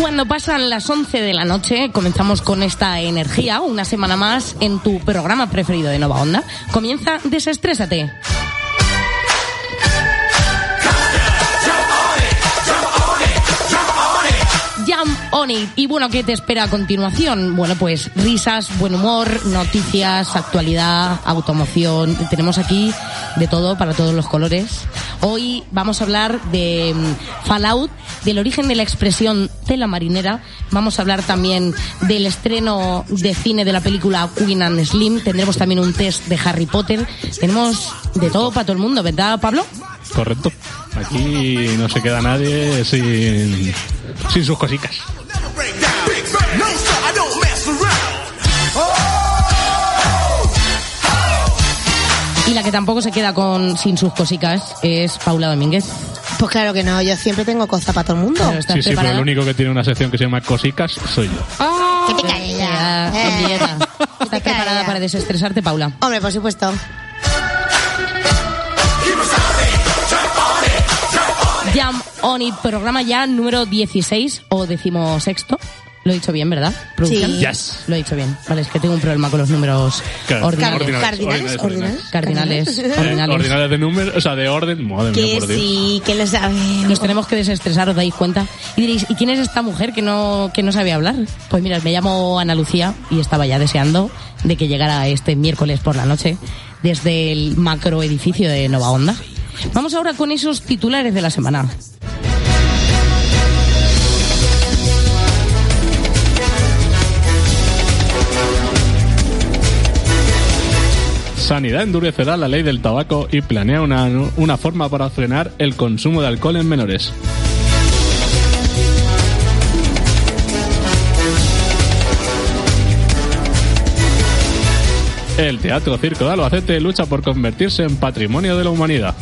Cuando pasan las 11 de la noche, comenzamos con esta energía, una semana más en tu programa preferido de Nova Onda. Comienza Desestrésate. Jump on it. Y bueno, ¿qué te espera a continuación? Bueno, pues risas, buen humor, noticias, actualidad, automoción. Tenemos aquí de todo para todos los colores. Hoy vamos a hablar de mm, Fallout, del origen de la expresión tela marinera. Vamos a hablar también del estreno de cine de la película Queen and Slim. Tendremos también un test de Harry Potter. Tenemos de todo para todo el mundo, ¿verdad, Pablo? Correcto. Aquí no se queda nadie sin, sin sus cositas. Y la que tampoco se queda con sin sus cositas es Paula Domínguez. Pues claro que no, yo siempre tengo cosas para todo el mundo. Pero ¿estás Sí, sí, pero el único que tiene una sección que se llama Cosicas soy yo. ¿Qué te cae Ya, ya? Eh. ¿Estás preparada para desestresarte, Paula? Hombre, por supuesto. Jam On It, programa ya número 16 o decimosexto. Lo he dicho bien, ¿verdad? ¿Producción? Sí. Yes. Lo he dicho bien. Vale, es que tengo un problema con los números ordinales. Ordinales, Cardinales, ordinales, ordinales. Cardinales, Eh, ordinales. ordinales de número, o sea, de orden. Madre mía, Que por Dios. sí, que lo sabemos. Nos tenemos que desestresar, ¿os dais cuenta? Y diréis, ¿y quién es esta mujer que no, que no sabe hablar? Pues mira, me llamo Ana Lucía y estaba ya deseando de que llegara este miércoles por la noche desde el macro edificio de Nova Onda. Vamos ahora con esos titulares de la semana. Sanidad endurecerá la ley del tabaco y planea una, una forma para frenar el consumo de alcohol en menores. El Teatro Circo de Albacete lucha por convertirse en patrimonio de la humanidad.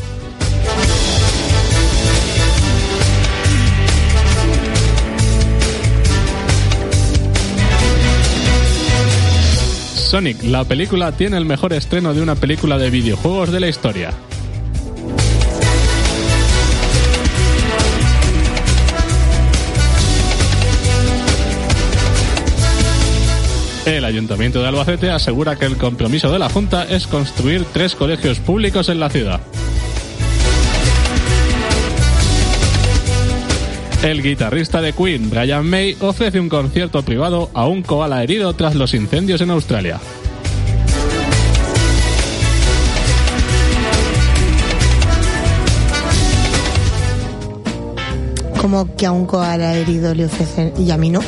Sonic, la película tiene el mejor estreno de una película de videojuegos de la historia. El Ayuntamiento de Albacete asegura que el compromiso de la Junta es construir tres colegios públicos en la ciudad. El guitarrista de Queen, Brian May, ofrece un concierto privado a un koala herido tras los incendios en Australia. Como que a un koala herido le ofrecen y a mí no.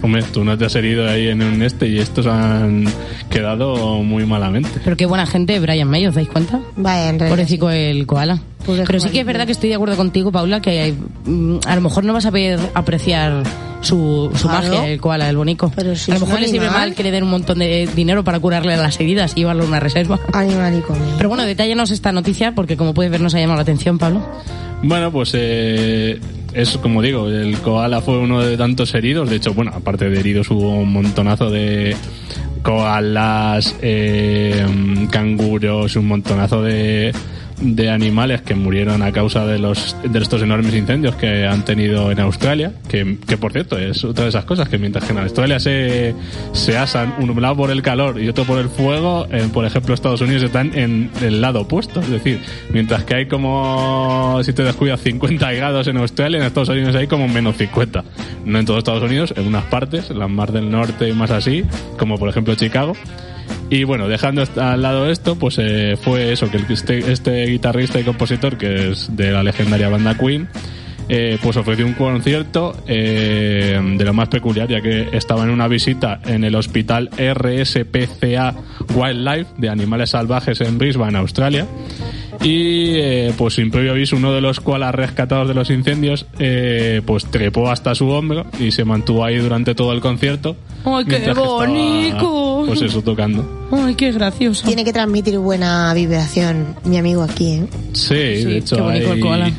Hombre, tú no te has herido ahí en un este y estos han quedado muy malamente. Pero qué buena gente, Brian May, ¿os dais cuenta? Vaya, en realidad. Pobrecito el koala. Pero sí que es verdad que estoy de acuerdo contigo, Paula, que mm, a lo mejor no vas a saber apreciar su, su Claro. magia, el koala, el bonico. Pero si a lo es un mejor le sirve animal. mal que le den un montón de dinero para curarle las heridas y llevarlo a una reserva. Animalico. Pero bueno, detállanos esta noticia porque como puedes ver nos ha llamado la atención, Pablo. Bueno, pues eh, es como digo, el koala fue uno de tantos heridos. De hecho, bueno, aparte de heridos hubo un montonazo de koalas, eh, canguros, un montonazo de, de animales que murieron a causa de los de estos enormes incendios que han tenido en Australia. Que, que por cierto, es otra de esas cosas que mientras que en Australia se, se asan un lado por el calor y otro por el fuego, eh, por ejemplo, Estados Unidos están en el lado opuesto. Es decir, mientras que hay como, si te descuidas, 50 grados en Australia, en Estados Unidos hay como menos 50. No en todos Estados Unidos, en unas partes, las más del norte y más así, como por ejemplo Chicago. Y bueno, dejando al lado esto, pues eh, fue eso, que este, este guitarrista y compositor, que es de la legendaria banda Queen, eh, pues ofreció un concierto eh, de lo más peculiar, ya que estaba en una visita en el hospital RSPCA Wildlife de animales salvajes en Brisbane, Australia. Y eh, pues sin previo aviso, uno de los koalas rescatados de los incendios, eh, pues trepó hasta su hombro y se mantuvo ahí durante todo el concierto. ¡Ay, qué mientras que estaba, bonito! Pues eso, tocando. Ay, qué gracioso. Tiene que transmitir buena vibración, mi amigo aquí, ¿eh? Sí, de hecho qué bonito el koala.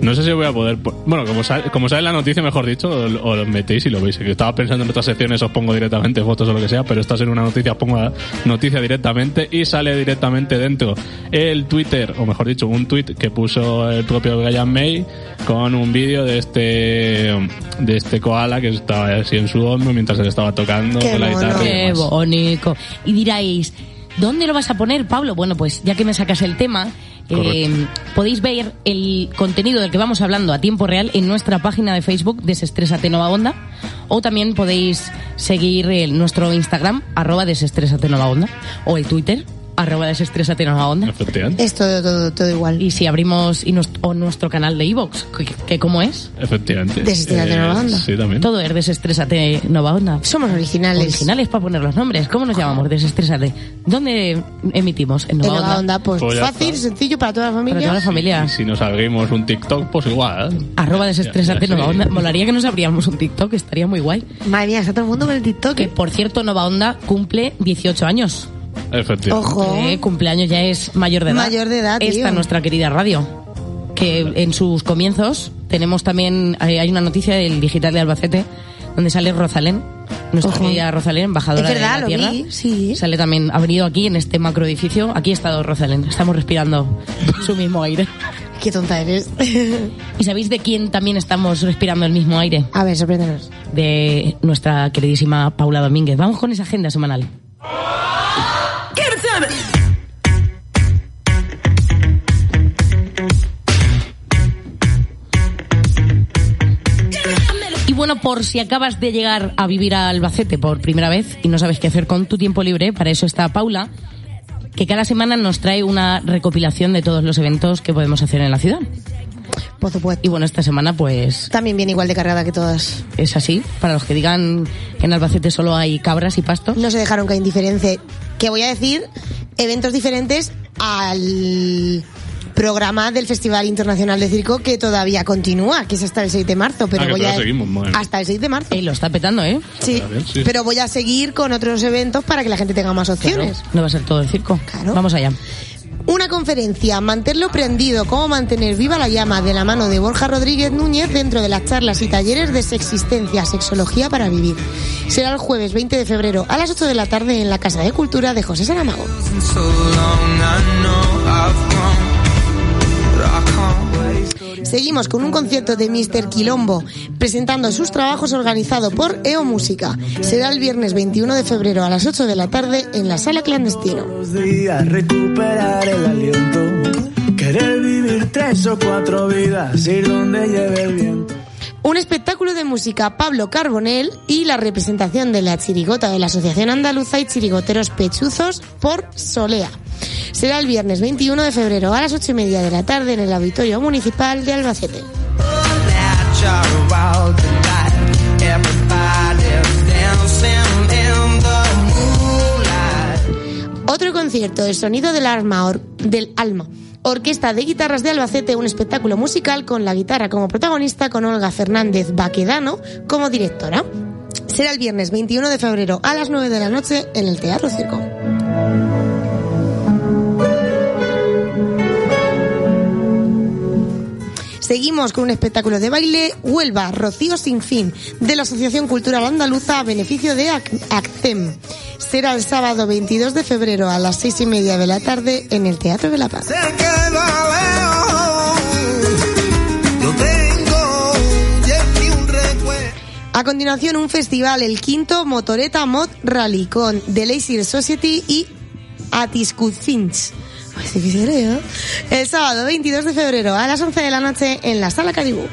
No sé si voy a poder... po- Bueno, como sale, como sale la noticia, mejor dicho, o, o lo metéis y lo veis. Que estaba pensando en otras secciones, os pongo directamente fotos o lo que sea, pero esta es en una noticia, os pongo la noticia directamente y sale directamente dentro el Twitter, o mejor dicho, un tweet que puso el propio Brian May con un vídeo de este de este koala que estaba así en su hombro mientras él estaba tocando Qué con la guitarra. y Qué demás. bonito. Y diréis, ¿dónde lo vas a poner, Pablo? Bueno, pues ya que me sacas el tema, Correcto. podéis ver el contenido del que vamos hablando a tiempo real en nuestra página de Facebook, Desestrésate Nova Onda, o también podéis seguir el- nuestro Instagram, arroba Desestrésate Nova Onda, o el Twitter, arroba Desestrésate Nova Onda. Efectivamente. Es todo, todo, todo igual. Y si abrimos y nos- o nuestro canal de iVoox, que, que cómo es, Efectivamente. Eh, Desestrésate Nova Onda. Sí, también. todo es Desestrésate Nova Onda. Somos originales. Originales para poner los nombres. ¿Cómo nos llamamos? Desestrésate. ¿Dónde emitimos? En En Nova Nueva Onda. Onda, pues, Pues fácil, está. sencillo para toda la Para familia. toda la familia. Y si nos abrimos un TikTok, pues igual. ¿eh? Arroba desestrésate Ya, ya, Nova sí. Onda. Molaría que nos abriéramos un TikTok, estaría muy guay. Madre mía, está todo el mundo con el TikTok. Que por cierto, Nova Onda cumple 18 años. Efectivamente. Ojo. Que cumpleaños ya es mayor de edad. Mayor de edad, tío. Esta nuestra querida radio. Que en sus comienzos tenemos también, eh, hay una noticia del digital de Albacete donde sale Rosalén, nuestra Ojo. querida Rosalén, embajadora Es verdad, de la lo tierra. vi, sí. Sale también, ha venido aquí en este macro edificio. Aquí ha estado Rosalén. Estamos respirando su mismo aire. Qué tonta eres. ¿Y sabéis de quién también estamos respirando el mismo aire? A ver, sorpréndenos. De nuestra queridísima Paula Domínguez. Vamos con esa agenda semanal. Y bueno, por si acabas de llegar a vivir a Albacete por primera vez y no sabes qué hacer con tu tiempo libre, para eso está Paula, que cada semana nos trae una recopilación de todos los eventos que podemos hacer en la ciudad. Por supuesto. Y bueno, esta semana pues También viene igual de cargada que todas. es así. Para los que digan que en Albacete solo hay cabras y pastos. No se dejaron caer indiferencia. Que voy a decir eventos diferentes al programa del Festival Internacional de Circo que todavía continúa, que es hasta el 6 de marzo. Pero Ah, voy a... seguimos, hasta el 6 de marzo. Eh, lo está petando, ¿eh? Sí, A ver, sí. pero voy a seguir con otros eventos para que la gente tenga más opciones. No va a ser todo el circo. Claro. Vamos allá. Una conferencia, mantenerlo prendido, cómo mantener viva la llama de la mano de Borja Rodríguez Núñez dentro de las charlas y talleres de sexistencia, sexología para vivir. Será el jueves 20 de febrero a las 8 de la tarde en la Casa de Cultura de José Saramago. Seguimos con un concierto de Mr. Quilombo, presentando sus trabajos organizado por EO Música. Será el viernes 21 de febrero a las 8 de la tarde en la Sala Clandestino. Querer vivir tres o cuatro vidas, donde lleve. Un espectáculo de música Pablo Carbonell y la representación de la chirigota de la Asociación Andaluza y Chirigoteros Pechuzos por Solea. Será el viernes 21 de febrero a las 8 y media de la tarde en el Auditorio Municipal de Albacete. Otro concierto, El Sonido del Alma, or- del alma. Orquesta de Guitarras de Albacete, un espectáculo musical con la guitarra como protagonista, con Olga Fernández Baquedano como directora. Será el viernes 21 de febrero a las 9 de la noche en el Teatro Circo. Seguimos con un espectáculo de baile Huelva, Rocío sin fin, de la Asociación Cultural Andaluza a beneficio de Ac- ACTEM. Será el sábado 22 de febrero a las seis y media de la tarde en el Teatro de la Paz. A continuación, un festival, el quinto Motoreta Mod Rally, con The Lazy Society y Atiscuthins. Se lee, ¿eh? El sábado 22 de febrero a las 11 de la noche en la Sala Caribú.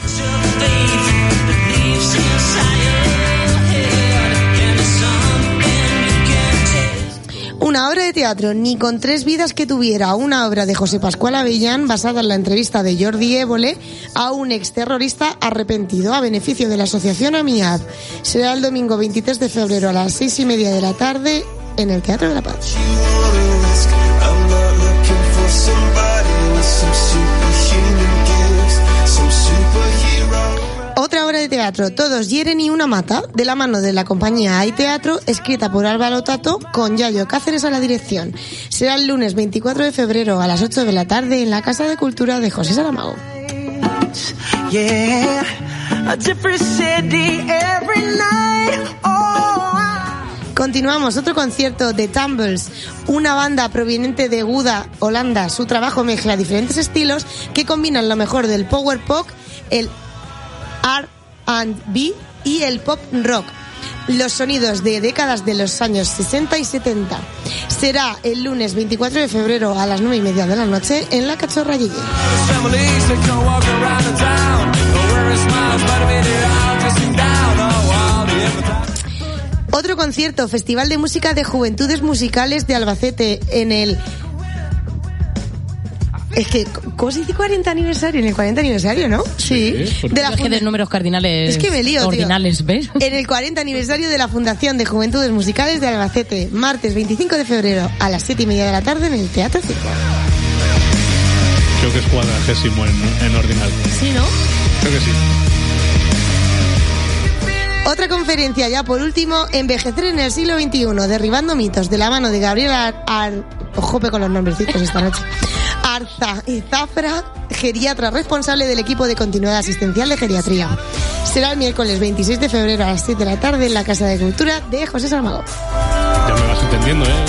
Una obra de teatro, ni con tres vidas que tuviera, una obra de José Pascual Avellán basada en la entrevista de Jordi Évole a un exterrorista arrepentido a beneficio de la asociación AMIAD. Será el domingo 23 de febrero a las seis y media de la tarde en el Teatro de la Paz. Teatro Todos hieren y una mata, de la mano de la compañía Hay Teatro, escrita por Álvaro Tato, con Yayo Cáceres a la dirección. Será el lunes 24 de febrero a las 8 de la tarde en la Casa de Cultura de José Saramago. Yeah, a. Oh, Continuamos, otro concierto de Tumbles, una banda proveniente de Guda, Holanda. Su trabajo mezcla diferentes estilos que combinan lo mejor del power pop, el R&B y el pop rock. Los sonidos de décadas de los años 60 y 70. Será el lunes 24 de febrero a las 9 y media de la noche en la Cachorra advertising. Otro concierto, Festival de Música de Juventudes Musicales de Albacete en el... Es que, ¿cómo se dice 40 aniversario? En el 40 aniversario, ¿no? Sí. porque- De la Es que funda- de números cardinales. Es que me lío, tío. Ordinales, ¿ves? En el 40 aniversario de la Fundación de Juventudes Musicales de Albacete, martes 25 de febrero a las 7 y media de la tarde en el Teatro Circo. Creo que es cuadragésimo en, en ordinal. Sí, ¿no? Creo que sí. Otra conferencia ya por último, Envejecer en el siglo XXI, derribando mitos, de la mano de Gabriel Ar... Con los nombrecitos esta noche. Arza y Zafra, geriatra responsable del equipo de continuidad asistencial de geriatría. Será el miércoles 26 de febrero a las 7 de la tarde en la Casa de Cultura de José Saramago. Ya me vas entendiendo, ¿eh?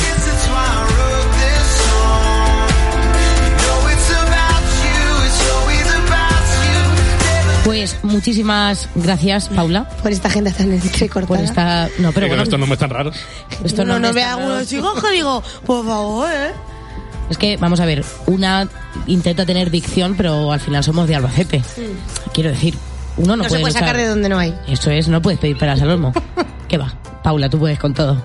Pues muchísimas gracias, Paula, Por esta agenda tan entrecortada. por esta. No, pero bueno, estos nombres tan raros. esto no, no, no, me ve está- algunos chicos que digo, por favor, ¿eh? Es que, vamos a ver, una intenta tener dicción, pero al final somos de Albacete. Quiero decir, uno no, No, se puede luchar- sacar de donde no hay. Eso es, no puedes pedir peras al olmo. ¿Qué va? Paula, tú puedes con todo.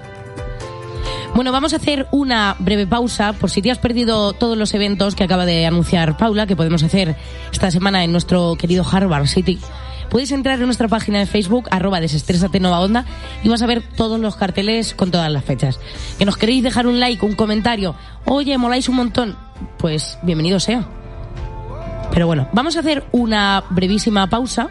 Bueno, vamos a hacer una breve pausa por si te has perdido todos los eventos que acaba de anunciar Paula, que podemos hacer esta semana en nuestro querido Harvard City. Puedes entrar en nuestra página de Facebook, arroba desestrésate Nova Onda, y vas a ver todos los carteles con todas las fechas. Que nos queréis dejar un like, un comentario, oye, moláis un montón, pues bienvenido sea. Pero bueno, vamos a hacer una brevísima pausa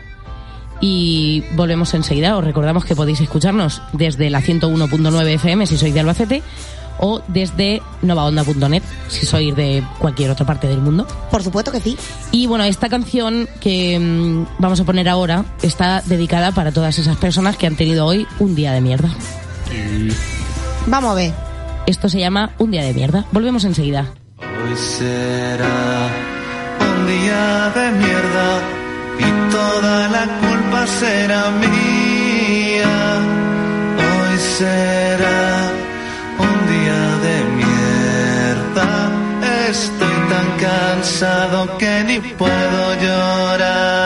y volvemos enseguida. Os recordamos que podéis escucharnos desde la 101.9 FM si sois de Albacete o desde novaonda.net si sois de cualquier otra parte del mundo. Por supuesto que sí. Y bueno, esta canción que mm, vamos a poner ahora está dedicada para todas esas personas que han tenido hoy un día de mierda. Vamos a ver. Esto se llama Un día de mierda. Volvemos enseguida. Hoy será un día de mierda y toda la culpa será mía. Hoy será un día de mierda. Estoy tan cansado que ni puedo llorar.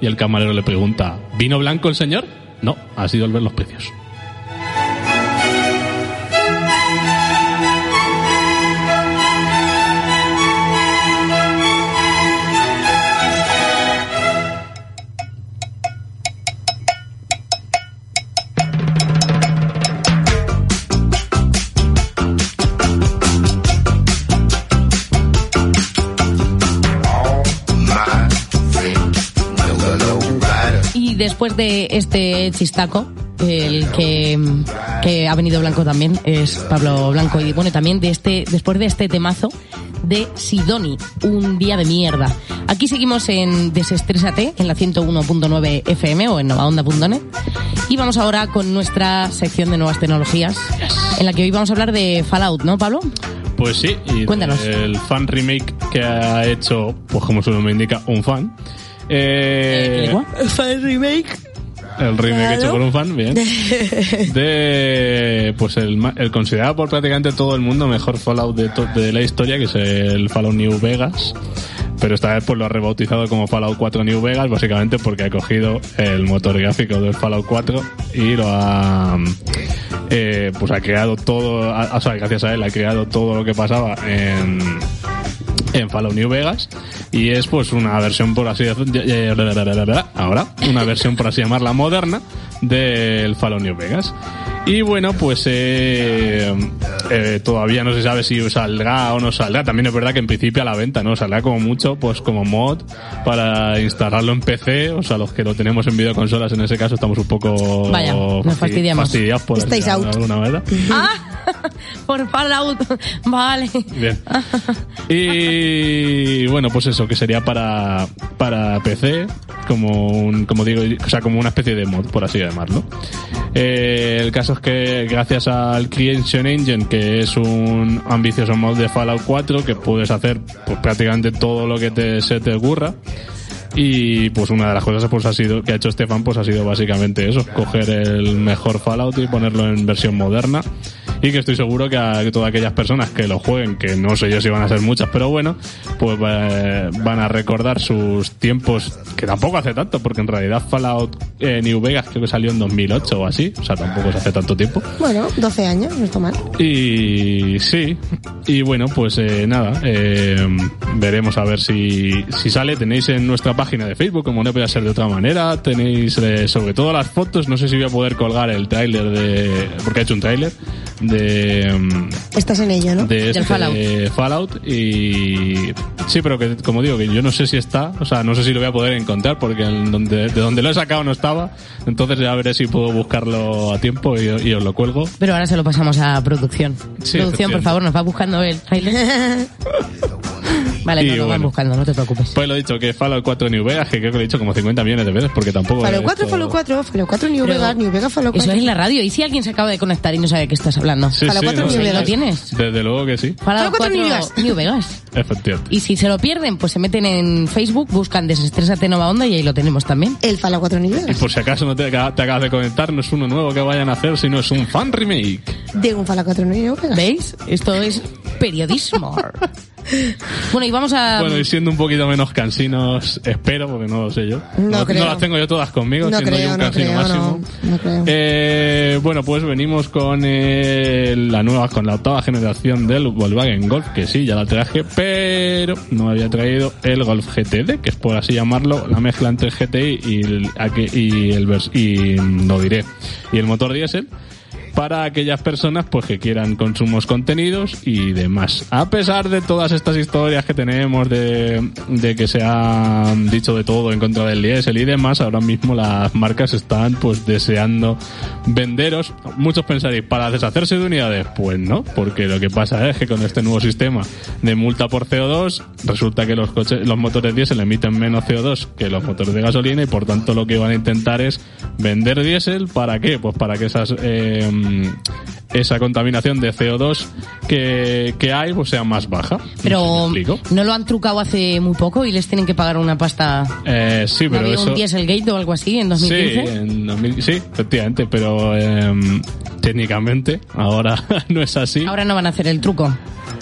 Y el camarero le pregunta, ¿vino blanco el señor? No, ha sido el ver los precios. De este chistaco, el que, que ha venido Blanco también es Pablo Blanco. Y bueno, también de este, después de este temazo de Sidoni, un día de mierda. Aquí seguimos en Desestrésate, en la 101.9 FM o en novaonda.net. Y vamos ahora con nuestra sección de nuevas tecnologías, en la que hoy vamos a hablar de Fallout, ¿no, Pablo? Pues sí, y Cuéntanos. el fan remake que ha hecho, pues como su nombre indica, un fan. Eh, Fan remake. El remake hecho por un fan, bien. De, pues el, el considerado por prácticamente todo el mundo mejor Fallout de, de la historia, que es el Fallout New Vegas. Pero esta vez pues lo ha rebautizado como Fallout 4 New Vegas, básicamente porque ha cogido el motor gráfico del Fallout 4 y lo ha, eh, pues ha creado todo, o sea, gracias a él ha creado todo lo que pasaba en, en Fallout Vegas y es pues una versión por así ahora una versión por así llamarla moderna del Fallout Vegas y bueno pues eh, eh, todavía no se sabe si saldrá o no saldrá también es verdad que en principio a la venta no saldrá como mucho pues como mod para instalarlo en PC o sea los que lo tenemos en videoconsolas en ese caso estamos un poco Vaya, nos fasti- fastidiamos. fastidiados por Estáis out. alguna manera Ah, por Fallout. Vale. Bien. Y bueno, pues eso, que sería para, para PC, como un, como digo, o sea, como una especie de mod, por así llamarlo. Eh, el caso es que gracias al Creation Engine, que es un ambicioso mod de Fallout 4, que puedes hacer pues, prácticamente todo lo que se te ocurra. Y pues una de las cosas pues ha sido que ha hecho Stefan pues ha sido básicamente eso, coger el mejor Fallout y ponerlo en versión moderna. Y que estoy seguro que a todas aquellas personas que lo jueguen, que no sé yo si van a ser muchas, pero bueno, pues eh, van a recordar sus tiempos, que tampoco hace tanto, porque en realidad Fallout eh, New Vegas creo que salió en 2008 o así, o sea, tampoco se hace tanto tiempo. Bueno, 12 años, no está mal. Y sí, y bueno, pues eh, nada, eh, veremos a ver si, si sale. Tenéis en nuestra página de Facebook, como no puede ser de otra manera, tenéis eh, sobre todo las fotos, no sé si voy a poder colgar el tráiler de... porque ha hecho un tráiler de... mm, Estás en ello, ¿no? de Del este Fallout. Fallout y sí pero que como digo que yo no sé si está o sea no sé si lo voy a poder encontrar porque en donde, de donde lo he sacado no estaba entonces ya veré si puedo buscarlo a tiempo y, y os lo cuelgo Pero ahora se lo pasamos a producción. Sí, producción, por favor, nos va buscando el trailer. Vale, Y no lo van bueno. buscando, no te preocupes. pues lo he dicho que Fallout 4 New Vegas que creo que lo he dicho como 50 millones de veces porque tampoco Fallout he 4, hecho- Fallout 4, Fallout 4, New Pero Vegas, New Vegas, Fallout 4. Eso es la radio. ¿Y si alguien se acaba de conectar y no sabe de qué estás hablando? Sí, Fallout sí, 4 no, New sí, Vegas. ¿Lo tienes? desde luego que sí Fallout Fallout 4 New 4 New Vegas. efectivamente Y si se lo pierden, pues se meten en Facebook, buscan Desestrésate Nova Onda y ahí lo tenemos también. El Fallout 4 New y Vegas. por si acaso no te, te acabas de conectar no es uno nuevo que vayan a hacer sino es un fan remake De un Fallout 4 New Vegas. ¿Veis? Esto es periodismo. bueno, y vamos a... Bueno, y siendo un poquito menos cansinos, espero, porque no lo sé yo. No creo. las tengo yo todas conmigo, No siendo yo un no cansino creo, máximo. no, no creo. Eh, bueno, pues venimos con eh, la nueva, con la octava generación del Volkswagen Golf, que sí, ya la traje, pero no había traído el Golf GTD, que es por así llamarlo, la mezcla entre el GTI y el, y el y mm, lo diré, y el motor diésel para aquellas personas pues que quieran consumos contenidos y demás. A pesar de todas estas historias que tenemos de, de que se ha dicho de todo en contra del diésel y demás, ahora mismo las marcas están pues deseando venderos. Muchos pensaréis, ¿para deshacerse de unidades? Pues no, porque lo que pasa es que con este nuevo sistema de multa por CO2 resulta que los coches, los motores diésel emiten menos CO2 que los motores de gasolina y por tanto lo que van a intentar es vender diésel para qué? Pues para que esas eh, esa contaminación de CO2 que, que hay pues sea más baja. No sé Pero me explico. no lo han trucado hace muy poco y les tienen que pagar una pasta. Eh, sí, ¿No pero había eso un Dieselgate o algo así en Sí, 2015? en 2000 sí, efectivamente, pero em, técnicamente ahora no es así. Ahora no van a hacer el truco.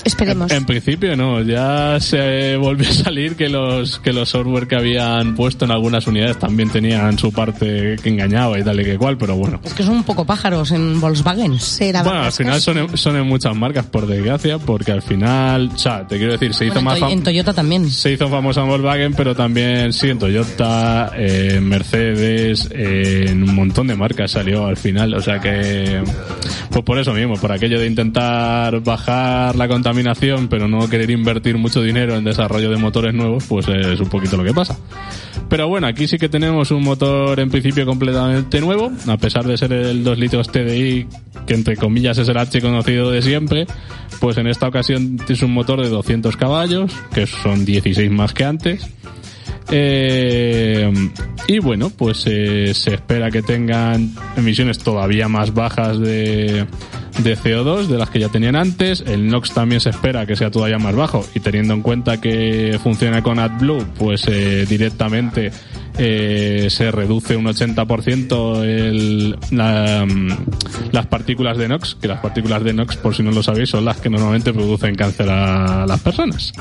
Esperemos. En, en principio no, ya se volvió a salir que los que los software que habían puesto en algunas unidades también tenían su parte que engañaba y tal y que cual, pero bueno. Es que son un poco pájaros en Volkswagen. Será Bueno, al final son en, son en muchas marcas, por desgracia, porque al final, o sea, te quiero decir, se hizo Bueno, más en, Toyota también. se hizo famosa en Volkswagen, pero también sí en Toyota, en Mercedes, en un montón de marcas salió al final. O sea que, pues por eso mismo, por aquello de intentar bajar la contaminación, pero no querer invertir mucho dinero en desarrollo de motores nuevos, pues es un poquito lo que pasa. Pero bueno, aquí sí que tenemos un motor en principio completamente nuevo, a pesar de ser el 2 litros TDI, que entre comillas es el H conocido de siempre, pues en esta ocasión es un motor de 200 caballos, que son 16 más que antes. Eh, y bueno, pues eh, se espera que tengan emisiones todavía más bajas de, de CO2 de las que ya tenían antes. El NOx también se espera que sea todavía más bajo y teniendo en cuenta que funciona con AdBlue, pues eh, directamente eh, se reduce un 80% el, la, mm, las partículas de NOx, que las partículas de NOx, por si no lo sabéis, son las que normalmente producen cáncer a las personas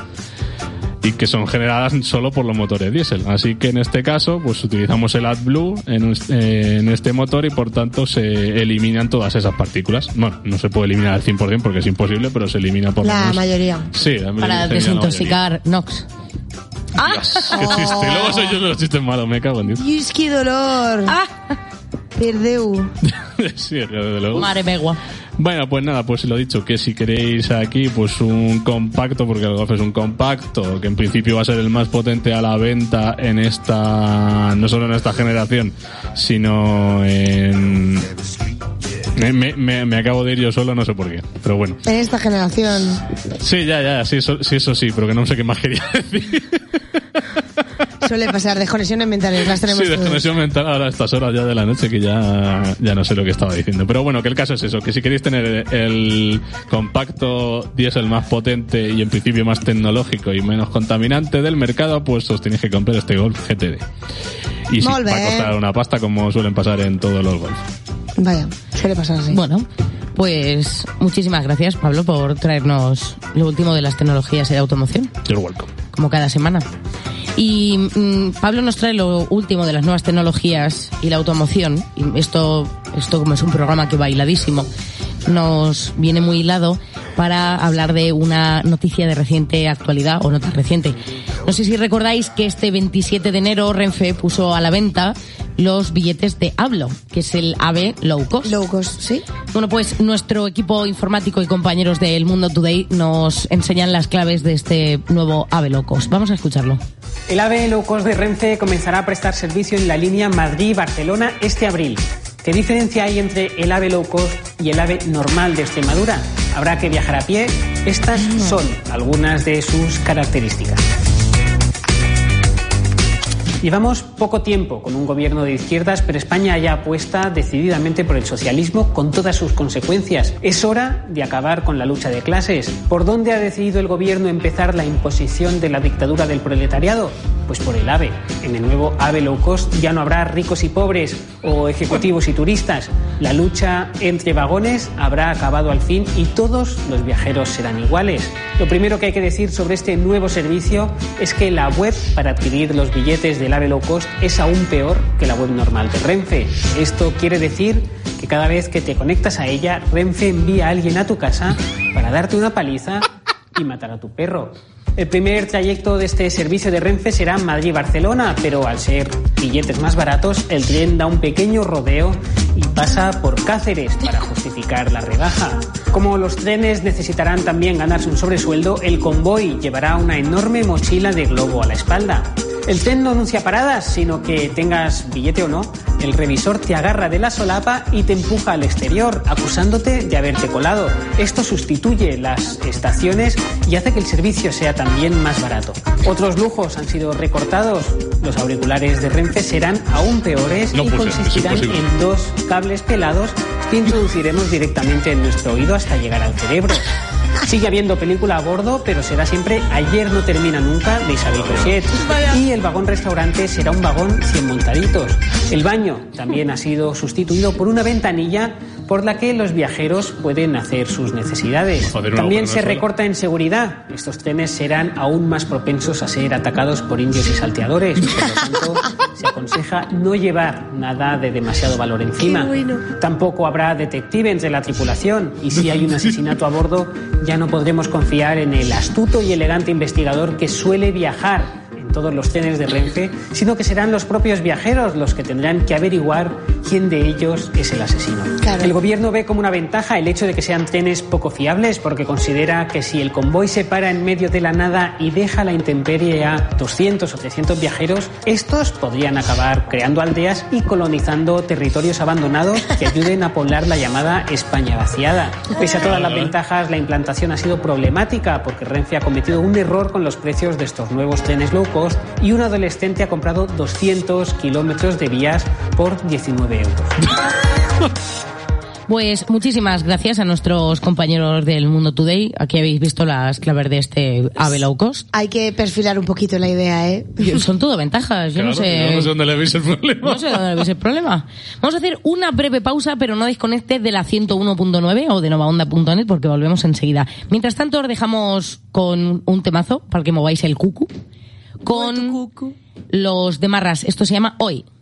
y que son generadas solo por los motores diésel. Así que en este caso, pues utilizamos el AdBlue en, eh, en este motor y por tanto se eliminan todas esas partículas. Bueno, no se puede eliminar al 100% porque es imposible, pero se elimina por La menos- mayoría. Sí, la mayoría- Para desintoxicar NOx. Dios, qué chiste. Luego soy yo de los chistes malos, me cago en Dios. Dios, qué dolor. Ah. Perdeu. sí, desde luego. Mare megua. Bueno, pues nada, pues lo dicho, que si queréis aquí, pues un compacto, porque el Golf es un compacto, que en principio va a ser el más potente a la venta en esta, no solo en esta generación, sino en... Me, me- me- me acabo de ir yo solo, no sé por qué, pero bueno. En esta generación. Sí, ya, ya, sí, eso sí, eso sí, pero que no sé qué más quería decir. Suele pasar desconexiones mentales. Las tenemos Sí, todos. desconexión mental ahora a estas horas ya de la noche que ya, ya no sé lo que estaba diciendo. Pero bueno, que el caso es eso, que si queréis tener el compacto diésel más potente y en principio más tecnológico y menos contaminante del mercado, pues os tenéis que comprar este Golf GTD. Y sí, Molt va a costar una pasta como suelen pasar en todos los Golf. Vaya, suele pasar así. Bueno, pues muchísimas gracias, Pablo, por traernos lo último de las tecnologías y de automoción, You're welcome. como cada semana. Y mm, Pablo nos trae lo último de las nuevas tecnologías y la automoción. Y esto, esto como es un programa que va hiladísimo, nos viene muy hilado para hablar de una noticia de reciente actualidad o no tan reciente. No sé si recordáis que este 27 de enero Renfe puso a la venta los billetes de Hablo, que es el AVE Low Cost. Low cost, ¿sí? Bueno, pues nuestro equipo informático y compañeros del Mundo Today nos enseñan las claves de este nuevo AVE Low Cost. Vamos a escucharlo. El AVE Low Cost de Renfe comenzará a prestar servicio en la línea Madrid-Barcelona este abril. ¿Qué diferencia hay entre el AVE Low Cost y el AVE normal de Extremadura? ¿Habrá que viajar a pie? Estas son algunas de sus características. Llevamos poco tiempo con un gobierno de izquierdas, pero España ya apuesta decididamente por el socialismo con todas sus consecuencias. Es hora de acabar con la lucha de clases. ¿Por dónde ha decidido el gobierno empezar la imposición de la dictadura del proletariado? Pues por el AVE. En el nuevo AVE low cost ya no habrá ricos y pobres o ejecutivos y turistas. La lucha entre vagones habrá acabado al fin y todos los viajeros serán iguales. Lo primero que hay que decir sobre este nuevo servicio es que la web para adquirir los billetes del AVE low cost es aún peor que la web normal de Renfe. Esto quiere decir que cada vez que te conectas a ella, Renfe envía a alguien a tu casa para darte una paliza y matar a tu perro. El primer trayecto de este servicio de Renfe será Madrid-Barcelona, pero al ser billetes más baratos, el tren da un pequeño rodeo y pasa por Cáceres para justificar la rebaja. Como los trenes necesitarán también ganarse un sobresueldo, el convoy llevará una enorme mochila de globo a la espalda. El tren no anuncia paradas, sino que tengas billete o no, el revisor te agarra de la solapa y te empuja al exterior, acusándote de haberte colado. Esto sustituye las estaciones y hace que el servicio sea también más barato. Otros lujos han sido recortados. Los auriculares de Renfe serán aún peores No y puse, consistirán en dos cables pelados que introduciremos directamente en nuestro oído hasta llegar al cerebro. Sigue habiendo película a bordo, pero será siempre Ayer no termina nunca de Isabel Cochet. Y el vagón restaurante será un vagón 100 montaditos. El baño también ha sido sustituido por una ventanilla por la que los viajeros pueden hacer sus necesidades. Joder, También se recorta en seguridad. Estos trenes serán aún más propensos a ser atacados por indios y salteadores. Por lo tanto, se aconseja no llevar nada de demasiado valor encima. Bueno. Tampoco habrá detectives de la tripulación y si hay un asesinato a bordo ya no podremos confiar en el astuto y elegante investigador que suele viajar todos los trenes de Renfe, sino que serán los propios viajeros los que tendrán que averiguar quién de ellos es el asesino. Claro. El gobierno ve como una ventaja el hecho de que sean trenes poco fiables porque considera que si el convoy se para en medio de la nada y deja la intemperie a 200 o 300 viajeros, estos podrían acabar creando aldeas y colonizando territorios abandonados que ayuden a poblar la llamada España vaciada. Pese a todas las ventajas, la implantación ha sido problemática porque Renfe ha cometido un error con los precios de estos nuevos trenes low cost y un adolescente ha comprado 200 kilómetros de vías por 19 euros. Pues muchísimas gracias a nuestros compañeros del Mundo Today. Aquí habéis visto las claves de este ave low cost. Hay que perfilar un poquito la idea, ¿eh? Son todo ventajas, yo no sé. no sé dónde le veis el problema. No sé dónde veis el problema. Vamos a hacer una breve pausa, pero no desconectes de la 101.9 o de novaonda.net porque volvemos enseguida. Mientras tanto, os dejamos con un temazo para que mováis el cucu. Con los de Marras. Esto se llama Hoy. Hoy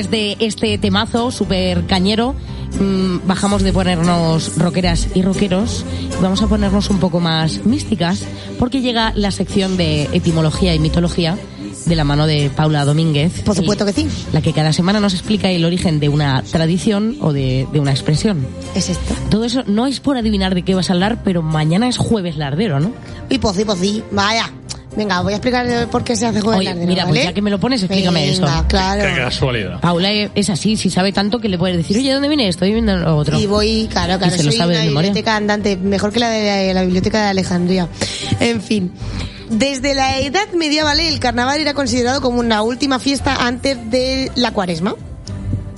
después de este temazo súper cañero, mm, bajamos de ponernos rockeras y rockeros y vamos a ponernos un poco más místicas porque llega la sección de etimología y mitología de la mano de Paula Domínguez. Por supuesto que sí. La que cada semana nos explica el origen de una tradición o de, de una expresión. Es esto. Todo eso no es por adivinar de qué vas a hablar, pero mañana es jueves lardero, ¿no? Y pues sí, pues sí. Vaya. Venga, voy a explicar por qué se hace jueves Oye, lardero, mira, pues ¿vale? ya que me lo pones, explícame Venga, eso. claro. Qué casualidad. Paula es así, si sabe tanto que le puedes decir, oye, ¿dónde viene esto? Estoy viendo lo otro. Y voy, claro, claro, Y se lo soy sabe una de memoria. biblioteca andante, mejor que la de la biblioteca de Alejandría. En fin. Desde la edad medieval el carnaval era considerado como una última fiesta antes de la cuaresma.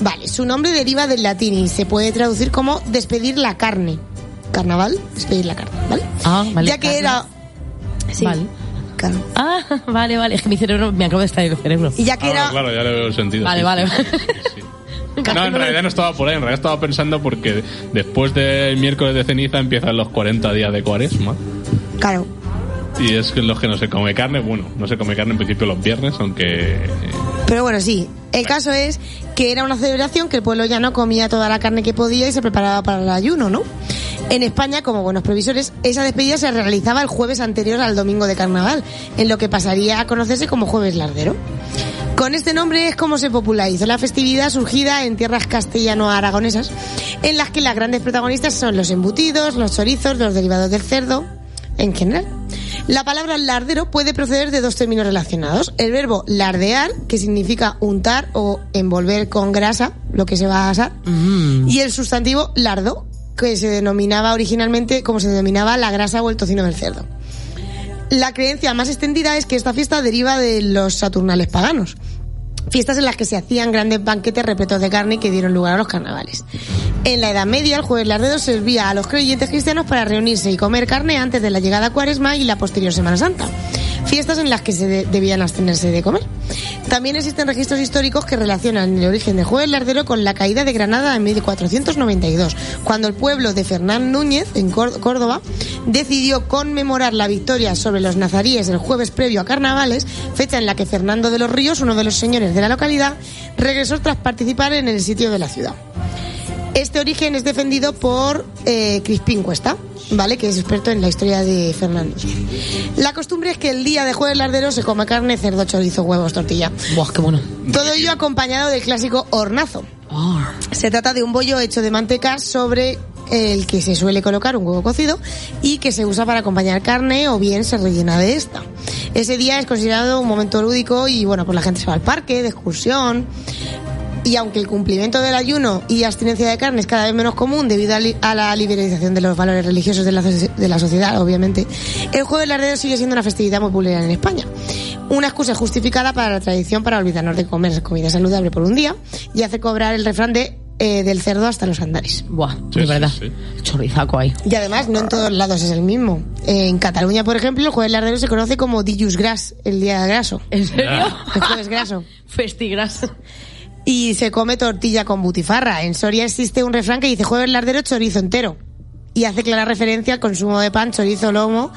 Vale, su nombre deriva del latín y se puede traducir como despedir la carne. Carnaval, despedir la carne, ¿vale? Ah, vale. ya que carne. era... Sí, Vale. Ah, vale, vale. Es que mi cerebro me acaba de estar el cerebro. Y ya que Ah, era... claro, ya le veo el sentido. Vale, sí, vale. sí, sí. No, en realidad no estaba por ahí, en realidad estaba pensando porque después del miércoles de ceniza empiezan los 40 días de cuaresma. Claro. Y es que los que no se come carne, bueno, no se come carne en principio los viernes, aunque... eh, Pero bueno, sí. El caso es que era una celebración que el pueblo ya no comía toda la carne que podía y se preparaba para el ayuno, ¿no? En España, como buenos previsores, esa despedida se realizaba el jueves anterior al domingo de carnaval, en lo que pasaría a conocerse como jueves lardero. Con este nombre es como se popularizó la festividad surgida en tierras castellano-aragonesas, en las que las grandes protagonistas son los embutidos, los chorizos, los derivados del cerdo, en general. La palabra lardero puede proceder de dos términos relacionados. El verbo lardear, que significa untar o envolver con grasa lo que se va a asar, Mm. y el sustantivo lardo, que se denominaba originalmente como se denominaba la grasa o el tocino del cerdo. La creencia más extendida es que esta fiesta deriva de los saturnales paganos. Fiestas en las que se hacían grandes banquetes repletos de carne que dieron lugar a los carnavales. En la Edad Media, el jueves lardero servía a los creyentes cristianos para reunirse y comer carne antes de la llegada a Cuaresma y la posterior Semana Santa. Fiestas en las que se de- debían abstenerse de comer. También existen registros históricos que relacionan el origen del jueves lardero con la caída de Granada en 1492, cuando el pueblo de Fernán Núñez, en Cór- Córdoba, decidió conmemorar la victoria sobre los nazaríes el jueves previo a carnavales, fecha en la que Fernando de los Ríos, uno de los señores de la localidad, regresó tras participar en el sitio de la ciudad. Este origen es defendido por eh, Crispín Cuesta, ¿vale? Que es experto en la historia de Fernando. La costumbre es que el día de jueves lardero se come carne, cerdo, chorizo, huevos, tortilla. Buah, qué bueno. Todo ello acompañado del clásico hornazo. Ah. Se trata de un bollo hecho de manteca sobre el que se suele colocar un huevo cocido y que se usa para acompañar carne o bien se rellena de esta. Ese día es considerado un momento lúdico y bueno, pues la gente se va al parque, de excursión. Y aunque el cumplimiento del ayuno y abstinencia de carne es cada vez menos común debido a, la liberalización de los valores religiosos de la, soci- de la sociedad, obviamente, el jueves lardero sigue siendo una festividad muy popular en España. Una excusa justificada para la tradición para olvidarnos de comer comida saludable por un día y hace cobrar el refrán de eh, del cerdo hasta los andares. Buah, Sí, de sí, verdad. sí. Chorizaco ahí. Y además, no en todos lados es el mismo. En Cataluña, por ejemplo, el jueves lardero se conoce como Dijus Gras, el día graso. ¿En serio? El jueves graso. Festigras. y se come tortilla con butifarra. En Soria existe un refrán que dice jueves lardero chorizo entero y hace clara referencia al consumo de pan, chorizo, lomo.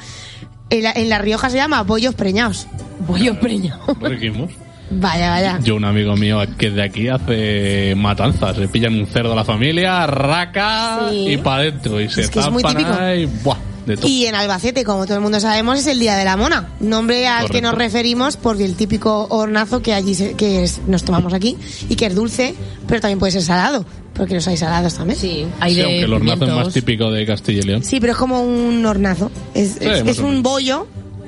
En la, en la Rioja se llama bollos preñados. Bollo preño. Riquísimos. Vaya, vaya. Yo, un amigo mío que de aquí hace matanzas. Se pillan un cerdo a la familia, raca Sí. y para adentro. Y se Es que es muy ahí, buah, de todo. Y en Albacete, como todo el mundo sabemos, es el Día de la Mona, nombre al que Correcto. nos referimos porque el típico hornazo que allí se- que es- nos tomamos aquí y que es dulce, pero también puede ser salado, porque los hay salados también. Sí, hay Sí, de aunque el hornazo es más típico de Castilla y León. Sí, pero es como un hornazo. Es, Sí, es- es un bollo,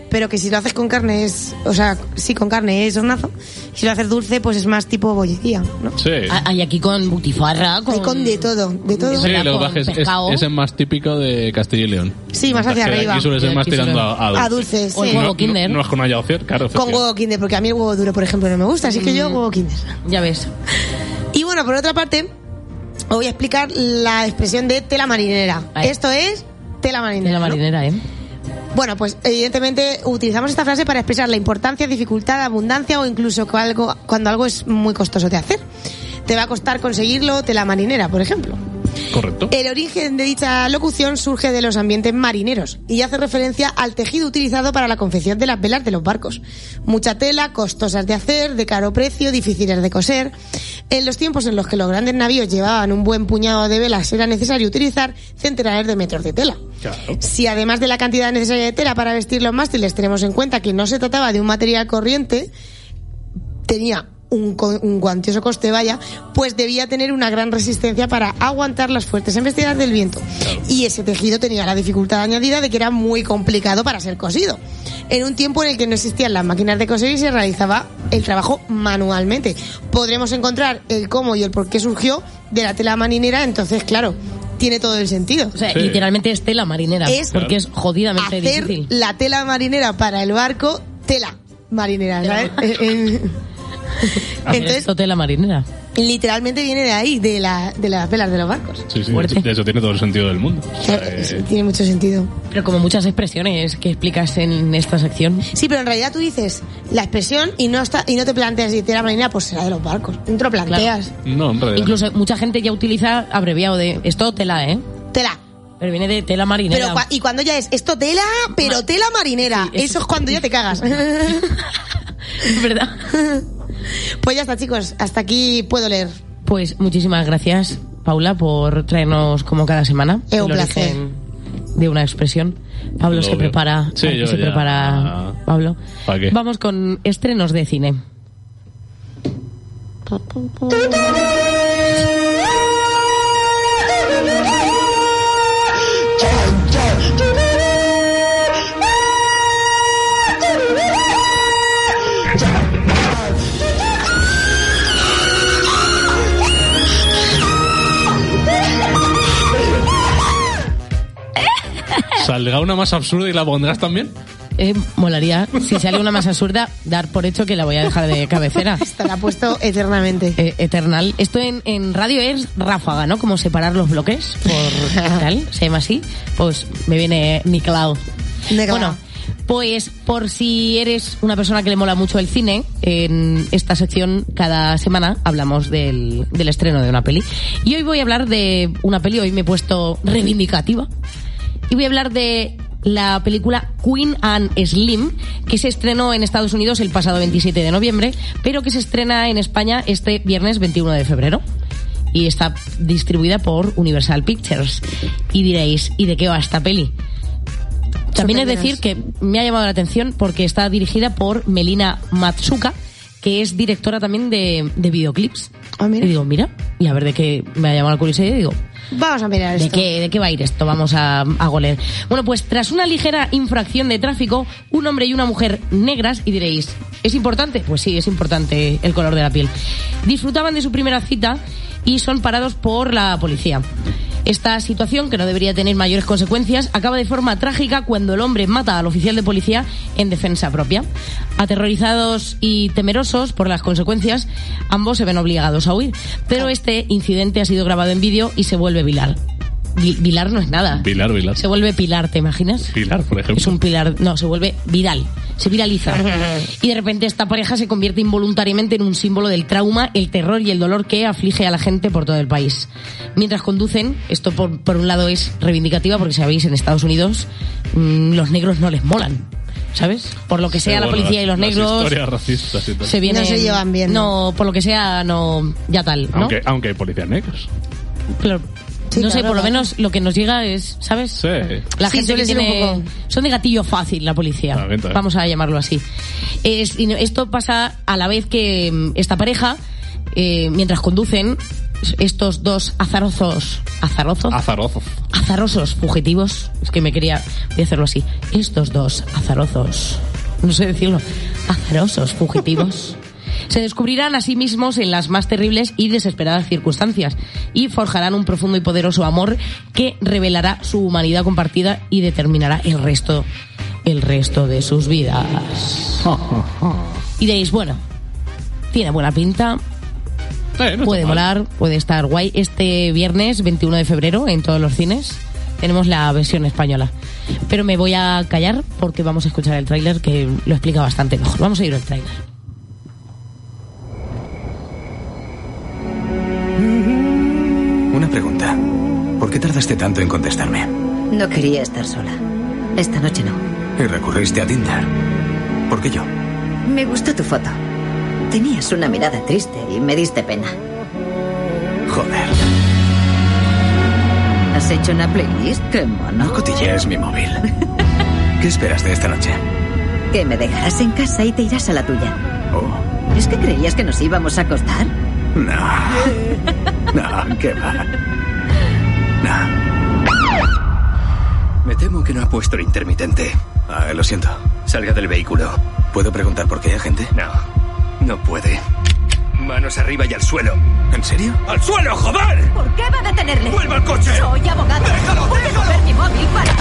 pero que si lo haces con carne es. O sea, sí, con carne es hornazo. Si lo haces dulce, pues es más tipo bollería, ¿no? Sí. Ah, Hay aquí con butifarra, con... Hay con de todo, de todo. Sí, lo que es es, el más típico de Castilla y León. Sí, más hacia arriba. Aquí suele ser más tirando suele- a, a dulce. A dulce, O el sí. huevo No, Kinder. no, no es con haya opción, claro. Con huevo kinder, porque a mí el huevo duro, por ejemplo, no me gusta, así que Mm. yo huevo kinder. Ya ves. Y bueno, por otra parte, os voy a explicar la expresión de tela marinera. Esto es tela marinera. la ¿no? marinera, ¿eh? Bueno, pues evidentemente utilizamos esta frase para expresar la importancia, dificultad, abundancia o incluso algo, cuando algo es muy costoso de hacer. Te va a costar conseguirlo tela marinera, por ejemplo. Correcto. El origen de dicha locución surge de los ambientes marineros y hace referencia al tejido utilizado para la confección de las velas de los barcos. Mucha tela, costosas de hacer, de caro precio, difíciles de coser. En los tiempos en los que los grandes navíos llevaban un buen puñado de velas, era necesario utilizar centenares de metros de tela. Si además de la cantidad necesaria de tela para vestir los mástiles tenemos en cuenta que no se trataba de un material corriente, tenía un, un cuantioso coste, vaya, pues debía tener una gran resistencia para aguantar las fuertes embestidas del viento. Y ese tejido tenía la dificultad añadida de que era muy complicado para ser cosido. En un tiempo en el que no existían las máquinas de coser y se realizaba el trabajo manualmente. Podremos encontrar el cómo y el por qué surgió de la tela marinera, entonces, claro, tiene todo el sentido. O sea, Sí. literalmente es tela marinera. Es- porque es jodidamente Hacer difícil. la tela marinera para el barco, tela marinera, ¿sabes? En- Entonces, Esto tela marinera. Literalmente viene de ahí, de, la, de las velas de los barcos. Sí, sí, Fuerte. de eso tiene todo el sentido del mundo. O sea, Eh, sí, eh, tiene mucho sentido. Pero como muchas expresiones que explicas en esta sección. Sí, pero en realidad tú dices la expresión y no está y no te planteas si tela marinera, pues será de los barcos. No te lo planteas. no, en realidad. Incluso mucha gente ya utiliza abreviado de esto tela, ¿eh? Tela. Pero viene de tela marinera. Pero y cuando ya es esto tela, pero tela marinera, Sí, es- eso es cuando ya te cagas. Es verdad. pues ya está, chicos, hasta aquí puedo leer. Pues muchísimas gracias, Paula, por traernos como cada semana Es un placer. de una expresión. Pablo Lo se prepara. Sí, ¿a qué yo se ya- prepara Pablo. ¿Para qué? Vamos con estrenos de cine. ¿Saldrá una más absurda y la pondrás también? Eh, molaría, si sale una más absurda, dar por hecho que la voy a dejar de cabecera. Estará puesto eternamente. Eh, eternal. Esto en, en radio es ráfaga, ¿no? Como separar los bloques por tal, se llama así. Pues me viene Nicolau. Bueno, pues por si eres una persona que le mola mucho el cine, en esta sección cada semana hablamos del, del estreno de una peli. Y hoy voy a hablar de una peli, hoy me he puesto reivindicativa. Y voy a hablar de la película Queen and Slim, que se estrenó en Estados Unidos el pasado 27 de noviembre, pero que se estrena en España este viernes 21 de febrero. Y está distribuida por Universal Pictures. Y diréis, ¿y de qué va esta peli? También es decir que me ha llamado la atención porque está dirigida por Melina Matsuka, que es directora también de, de videoclips. Ah, mira. Y digo, mira, y a ver de qué me ha llamado la curiosidad y digo, Vamos a mirar ¿De esto. qué, ¿De qué va a ir esto? Vamos a, a goler. Bueno, pues tras una ligera infracción de tráfico, un hombre y una mujer negras, y diréis, ¿es importante? Pues sí, es importante el color de la piel. Disfrutaban de su primera cita y son parados por la policía. Esta situación, que no debería tener mayores consecuencias, acaba de forma trágica cuando el hombre mata al oficial de policía en defensa propia. Aterrorizados y temerosos por las consecuencias, ambos se ven obligados a huir. Pero este incidente ha sido grabado en vídeo y se vuelve viral. Vi- Vilar no es nada. Pilar, Pilar. Se vuelve pilar, ¿te imaginas? Pilar, por ejemplo. Es un pilar, no, se vuelve viral, se viraliza. Y de repente esta pareja se convierte involuntariamente en un símbolo del trauma, el terror y el dolor que aflige a la gente por todo el país. Mientras conducen, esto por, por un lado es reivindicativa porque sabéis, en Estados Unidos mm, los negros no les molan, ¿sabes? Por lo que sea Sí, la policía y los las negros historias racistas y tal. se vienen... No se llevan bien, No, por lo que sea, no, ya tal, ¿no? aunque, aunque hay policías negros. Claro. Sí, no sé, por lo claro. menos lo que nos llega es, ¿sabes? Sí. La Sí, gente que ser un tiene... poco- Son de gatillo fácil la policía. También. Vamos a llamarlo así. Es- esto pasa a la vez que mm, esta pareja, eh, mientras conducen, estos dos azarozos... ¿Azarozos? Azarozo. azarosos fugitivos. Es que me quería voy a hacerlo así. Estos dos azarozos, no sé decirlo, azarosos fugitivos. Se descubrirán a sí mismos en las más terribles y desesperadas circunstancias y forjarán un profundo y poderoso amor que revelará su humanidad compartida y determinará el resto, el resto de sus vidas. Y diréis, bueno, tiene buena pinta, Eh, no puede molar, puede estar guay. Este viernes 21 de febrero en todos los cines tenemos la versión española. Pero me voy a callar porque vamos a escuchar el tráiler que lo explica bastante mejor. Vamos a ir al tráiler. Una pregunta. ¿Por qué tardaste tanto en contestarme? No quería estar sola. Esta noche no. Y recurriste a Tinder. ¿Por qué yo? Me gustó tu foto. Tenías una mirada triste y me diste pena. Joder. ¿Has hecho una playlist? Qué mono. No cotillees mi móvil. ¿Qué esperas de esta noche? Que me dejarás en casa y te irás a la tuya. Oh, ¿Es que creías que nos íbamos a acostar? no. No, ¿qué va? No. Me temo que no ha puesto el intermitente. Ah, lo siento. Salga del vehículo. ¿Puedo preguntar por qué, agente? No, no puede. Manos arriba y al suelo. ¿En serio? ¡Al suelo, joder! ¿Por qué va a detenerle? ¡Vuelva al coche! Soy abogado. ¡Déjalo, Voy a déjalo! mi móvil para...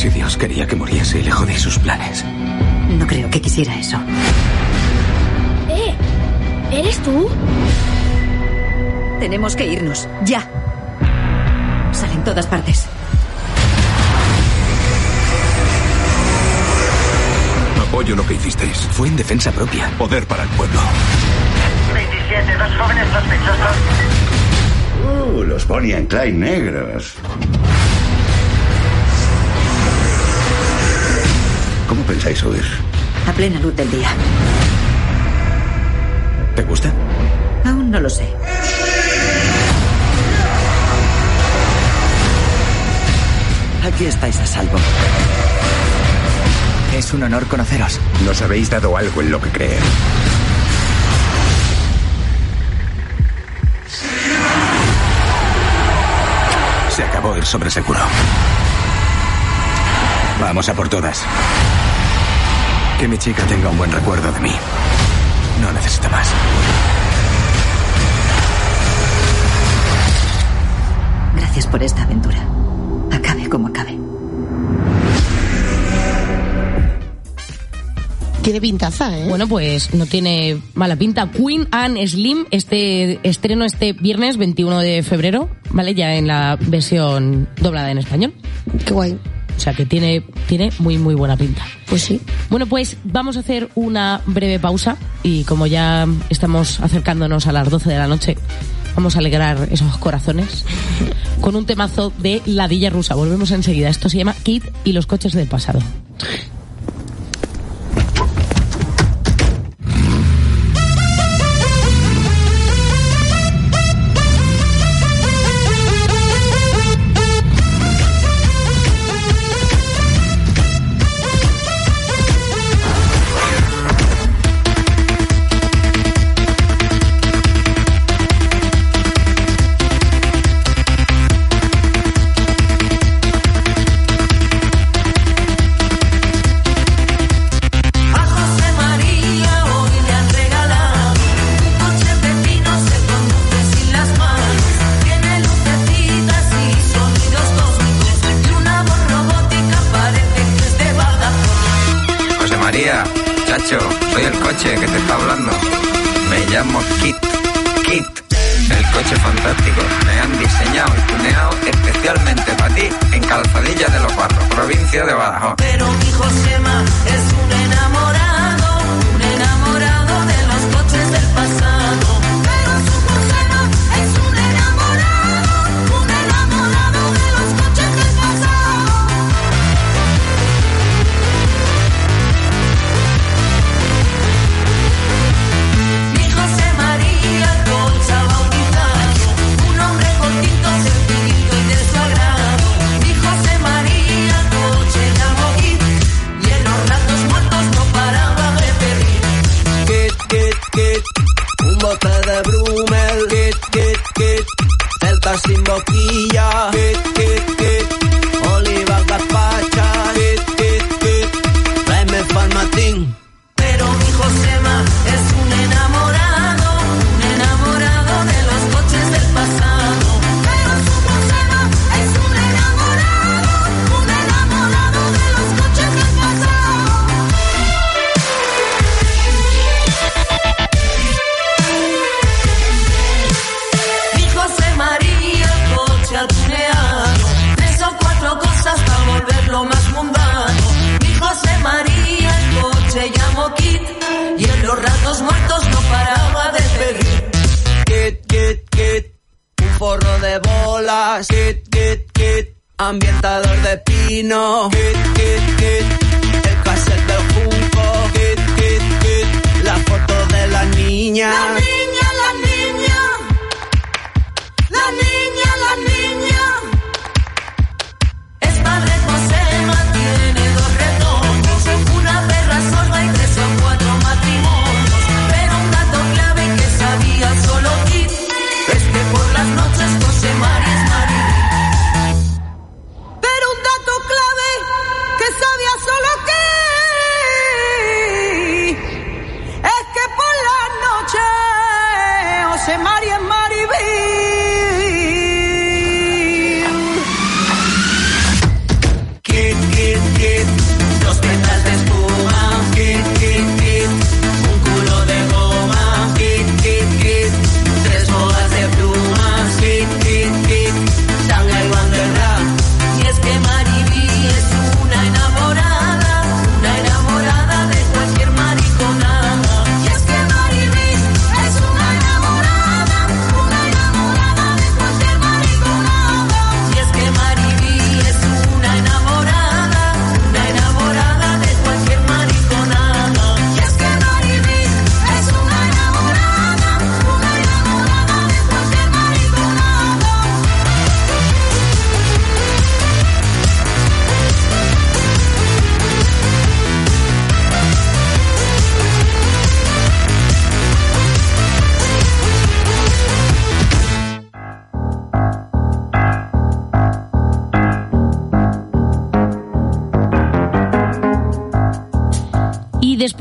si Dios quería que muriese y le jodí sus planes? No creo que quisiera eso. ¡Eh! ¿Eres tú? Tenemos que irnos. Ya. Sale en todas partes. Apoyo lo que hicisteis. Fue en defensa propia. Poder para el pueblo. 27, dos jóvenes sospechosos. Uh, los and Clyde negros. Pensáis huir? A plena luz del día. ¿Te gusta? Aún no lo sé. Aquí estáis a salvo. Es un honor conoceros. Nos habéis dado algo en lo que creer. Se acabó el sobreseguro. Vamos a por todas. Que mi chica tenga un buen recuerdo de mí. No necesita más. Gracias por esta aventura. Acabe como acabe. Tiene pintaza, ¿eh? Bueno, pues no tiene mala pinta. Queen and Slim, este estreno este viernes 21 de febrero, ¿vale? Ya en la versión doblada en español. Qué guay. O sea que tiene, tiene muy, muy buena pinta. Pues sí. Bueno, pues vamos a hacer una breve pausa y como ya estamos acercándonos a las 12 de la noche, vamos a alegrar esos corazones con un temazo de Ladilla Rusa. Volvemos enseguida. Esto se llama Kid y los coches del pasado.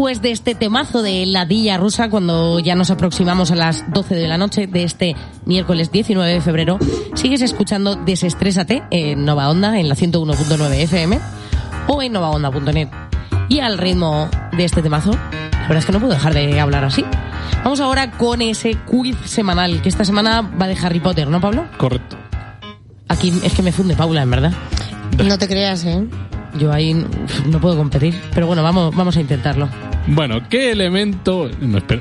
Después de este temazo de la Dilla rusa, cuando ya nos aproximamos a las 12 de la noche de este miércoles 19 de febrero, sigues escuchando Desestrésate en Nova Onda, en la 101.9 FM o en novaonda.net. Y al ritmo de este temazo, la verdad es que no puedo dejar de hablar así. Vamos ahora con ese quiz semanal, que esta semana va de Harry Potter, ¿no, Pablo? Correcto. Aquí es que me funde Paula, en verdad. No te creas, ¿eh? Yo ahí no puedo competir, pero bueno, vamos, vamos a intentarlo. Bueno, ¿qué elemento?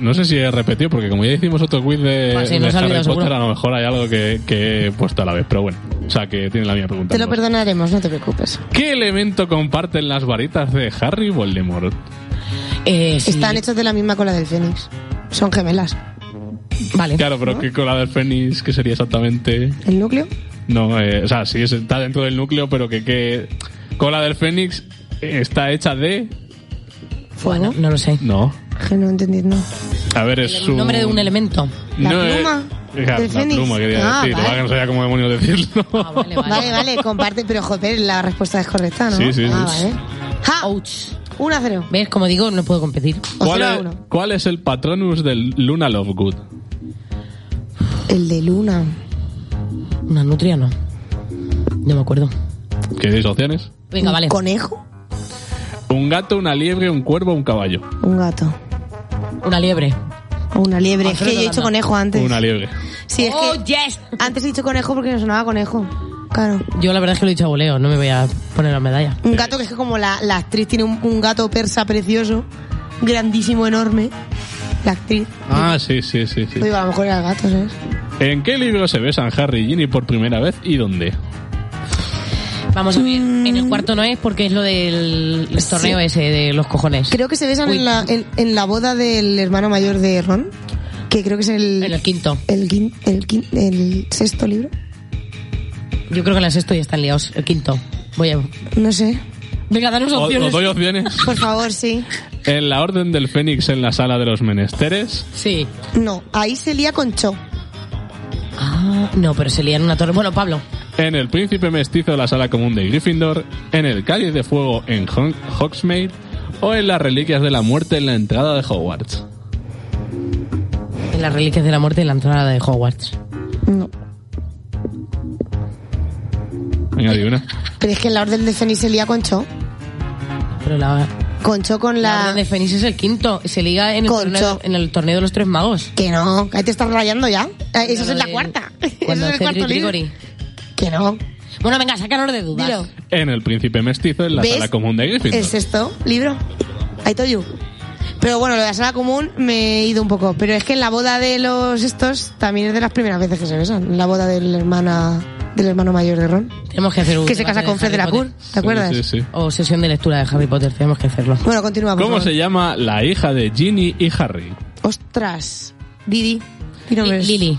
No, sé si he repetido, porque como ya hicimos otro quiz de, Ah, sí, de Harry Potter, seguro. a lo mejor hay algo que, que he puesto a la vez, pero bueno. O sea, que tiene la misma pregunta. Te lo perdonaremos, no te preocupes. ¿Qué elemento comparten las varitas de Harry y Voldemort? Eh, sí. Están hechos de la misma cola del Fénix. Son gemelas. Vale. Claro, pero ¿qué cola del Fénix? ¿Qué sería exactamente? ¿El núcleo? No, eh, o sea, sí es- está dentro del núcleo, pero que qué cola del Fénix está hecha de... Bueno, no lo sé. No. Que no entendí, no. A ver, es El su... nombre de un elemento. La No, eh, pluma del la Fénix. pluma quería Ah, decir, lo vale. que no sabía cómo demonios decirlo. Vale, vale, comparte, pero joder, la respuesta es correcta, ¿no? Sí, sí, Ah, sí. vale. ¡Ja! 1 a 0. ¿Ves? Como digo, no puedo competir. ¿Cuál es, cuál es el patronus del Luna Lovegood? El de Luna. Una nutria no. No me acuerdo. ¿Queréis opciones? Venga, vale. ¿Conejo? Un gato, una liebre, un cuervo, un caballo. Un gato. Una liebre. Una liebre. Es que yo he dicho conejo antes. Una liebre. Sí, es Oh, que antes he dicho conejo porque me sonaba conejo. Claro. Yo la verdad es que lo he dicho a voleo, no me voy a poner la medalla. Un gato que es que como la, la actriz tiene un, un gato persa precioso, grandísimo, enorme. La actriz. Ah, sí, sí, sí. sí. Digo, a lo mejor era el gato, ¿sabes? ¿En qué libro se besan Harry y Ginny por primera vez y dónde? Vamos a ver, en el cuarto no es porque es lo del torneo Sí. ese de los cojones. Creo que se besan en la, en, en la boda del hermano mayor de Ron, que creo que es el... En el quinto. El, quin- el, quin- el sexto libro. Yo creo que en la sexto ya están liados. El quinto. Voy a... No sé. Venga, danos O- opciones. ¿Os doy opciones? Por favor, sí. En la Orden del Fénix en la Sala de los Menesteres. Sí. No, ahí se lía con Cho. Ah, no, pero se lían en una torre. Bueno, Pablo. En El Príncipe Mestizo en la Sala Común de Gryffindor. En El Cáliz de Fuego en Hogsmeade. O en las Reliquias de la Muerte en la entrada de Hogwarts. En las reliquias de la muerte en la entrada de Hogwarts. No. Venga, di una. Pero es que en la orden de Fénix se lía con Cho. Pero la, Con Cho con la la... orden de Fénix es el quinto. Se liga en el, Concho. torneo, en el torneo de los tres magos. Que no, ahí te estás rayando ya. Eh, Eso es en la de- cuarta. Cuando Eso es el cuarto libro. Que no. Bueno, venga, sácanos de dudas. Dilo. En El Príncipe Mestizo en la ¿Ves? Sala Común de Gryffindor. El sexto libro. I told you. Pero bueno, lo de la sala común me he ido un poco. Pero es que en la boda de los estos también es de las primeras veces que se besan. En la boda de la hermana del hermano mayor de Ron. Tenemos que hacer un Que se casa con Fred de la Cour. ¿te acuerdas? Sí, sí. O sesión de lectura de Harry Potter, tenemos que hacerlo. Bueno, continúa, por ¿Cómo se llama la hija de Ginny y Harry? Ostras. Didi. Di nombres. Lily.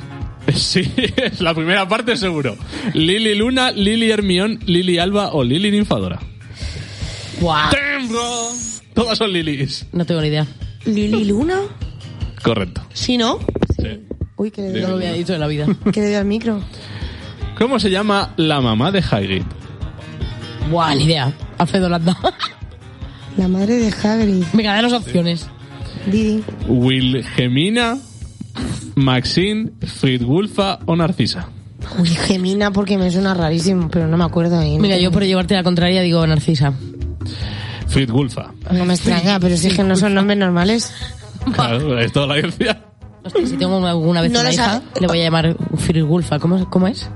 Sí, es la primera parte seguro. Lily Luna, Lily Hermión, Lily Alba o Lily Ninfadora. Guau. ¡Tengo! Todas son Lilys. No tengo ni idea. Lili Luna. Correcto. Sí, ¿no? Sí. Uy, que le No lo había dicho en la vida. que le dio al micro. ¿Cómo se llama la mamá de Hagrid? Guau, ni idea. Alfredo Landa. La madre de Hagrid. Venga, danos opciones. Didi. Wilhelmina, Maxine, Fridwulfa o Narcisa. Uy, Gemina, porque me suena rarísimo, pero no me acuerdo. ahí. Mira, yo por llevarte la contraria digo Narcisa. Fridwulfa. No me extraña, pero si es que no son nombres normales. Claro, es toda la audiencia. Hostia, si tengo una- alguna vez No una hija, sabe. le voy a llamar Fridwulfa. ¿Cómo, ¿Cómo es?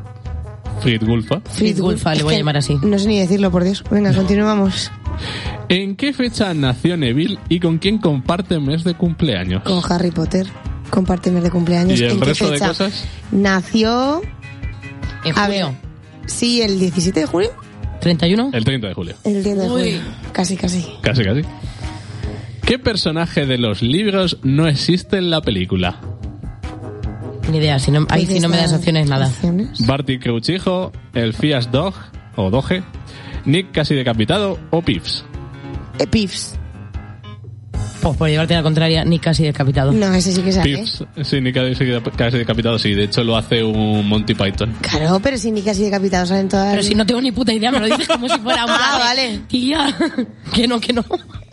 Fridwulfa. Fridwulfa, le voy a llamar así. No sé ni decirlo, por Dios. Venga, continuamos. ¿En qué fecha nació Neville y con quién comparte mes de cumpleaños? Con Harry Potter. Comparte mes de cumpleaños. ¿Y el ¿En qué resto de fecha? cosas? Nació. En A julio. ver. Sí, el 17 de julio. ¿31? El 30 de julio. El 10 de Uy. julio. Casi, casi. Casi, casi. ¿Qué personaje de los libros no existe en la película? Ni idea. Si no, ahí si no me das opciones, nada. Opciones. Barty Crouchijo, el Fias Dog o Doge, Nick casi decapitado o Pips. Eh, Pips. Pues por llevarte la contraria, ni casi decapitado. No, ese sí que sale. Pips, sí, Nick casi, casi decapitado, sí. De hecho, lo hace un Monty Python. Claro, pero si ni casi decapitado salen todas. Pero si no tengo ni puta idea, me lo dices como si fuera un Ah, vale. Tía, que no, que no.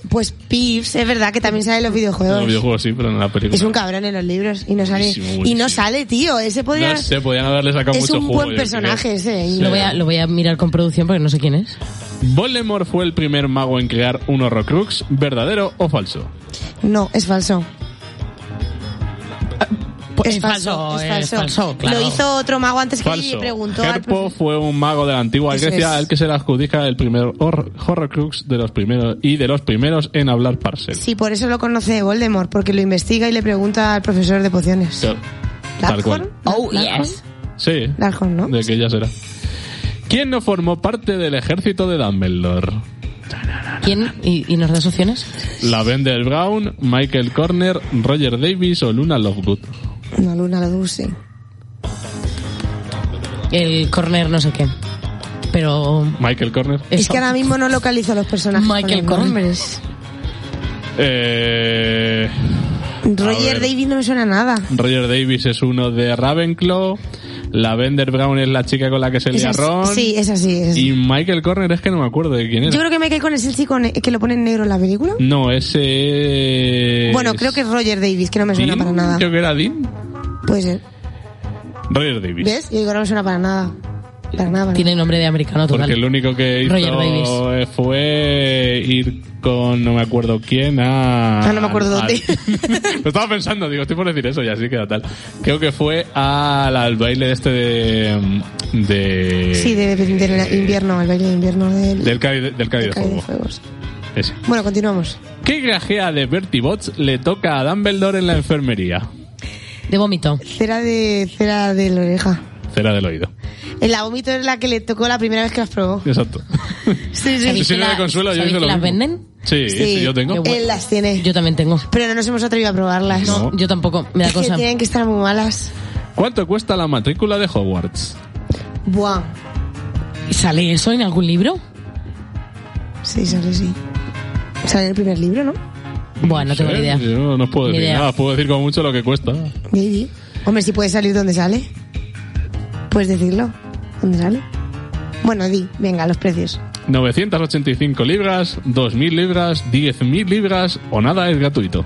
Pues Pips, es verdad que también sale en los En videojuegos. los videojuegos sí, pero en la película. Es un cabrón en los libros y no sale. Buenísimo, Y no sale, tío. Ese podría. No sé, podían haberle sacado es mucho un jugo. buen personaje creo. ese. y Sí. no- Lo voy, a, lo voy a mirar con producción porque no sé quién es. ¿Voldemort fue el primer mago en crear un Horrocrux, verdadero o falso? No, es falso. Pues es es falso, falso, es es falso. claro. Lo hizo otro mago antes que y Falso. preguntó al Herpo profe- fue un mago de la antigua Eso Grecia es. al que se le adjudica el primer hor- Horrocrux de los primeros y de los primeros en hablar parcel. Sí, por eso lo conoce Voldemort, porque lo investiga y le pregunta al profesor de pociones. Claro, Tal cual. Oh, yes. Sí. Larkhorn, ¿no? De que ya será. ¿Quién no formó parte del ejército de Dumbledore? ¿Quién? ¿Y, y nos das opciones? Lavender Brown, Michael Corner, Roger Davis o Luna Lovegood. Una luna la dulce. El corner no sé qué. Pero... Michael Corner. Es eso. que ahora mismo no localizo a los personajes. Michael con los Corner. nombres. Eh, Roger. Davis no me suena a nada. Roger Davis es uno de Ravenclaw. Lavender Brown es la chica con la que se Es lía Ron. Sí, es así. es. Y Michael Corner es que no me acuerdo de quién era. Yo creo que Michael Corner es el chico que lo pone en negro en la película. No, ese es... Bueno, creo que es Roger Davis, que no me suena Dean, para nada. Creo que era Dean. Puede ser. Roger Davis. ¿Ves? Yo digo, no me suena para nada. Para nada. para Tiene nombre de americano total. Porque el único que hizo Roger Davis. eh, fue ir con no me acuerdo quién a... Ah, no me acuerdo al- dónde. Lo estaba pensando, digo, estoy por decir eso y así queda tal. Creo que fue al, al baile de este de... de Sí, de, invierno, el baile de invierno del, del Cádiz del Cádiz de Fuego. Fuegos. Ese. Bueno, continuamos. ¿Qué grajea de Bertie Bots le toca a Dumbledore en la enfermería? De vómito. Cera de cera de la oreja. Cera del oído. La vómito es la que le tocó la primera vez que las probó. Exacto. Sí, sí. Si sirve de consuelo, yo ¿Sabéis hice que lo las mismo. venden? Sí, sí, yo tengo. Él las tiene. Yo también tengo. Pero no nos hemos atrevido a probarlas. No. Yo tampoco. Me da Es que cosa. tienen que estar muy malas. ¿Cuánto cuesta la matrícula de Hogwarts? Buah. ¿Sale eso en algún libro? Sí, sale, sí. Sale en el primer libro, ¿no? Bueno, no tengo ni idea. Yo no os puedo Ni decir idea. nada, puedo decir como mucho lo que cuesta. Maybe. Hombre, si puede salir donde sale. Puedes decirlo. ¿Dónde sale? Bueno, di, venga, los precios. 985 libras, 2.000 libras, 10.000 libras o nada es gratuito.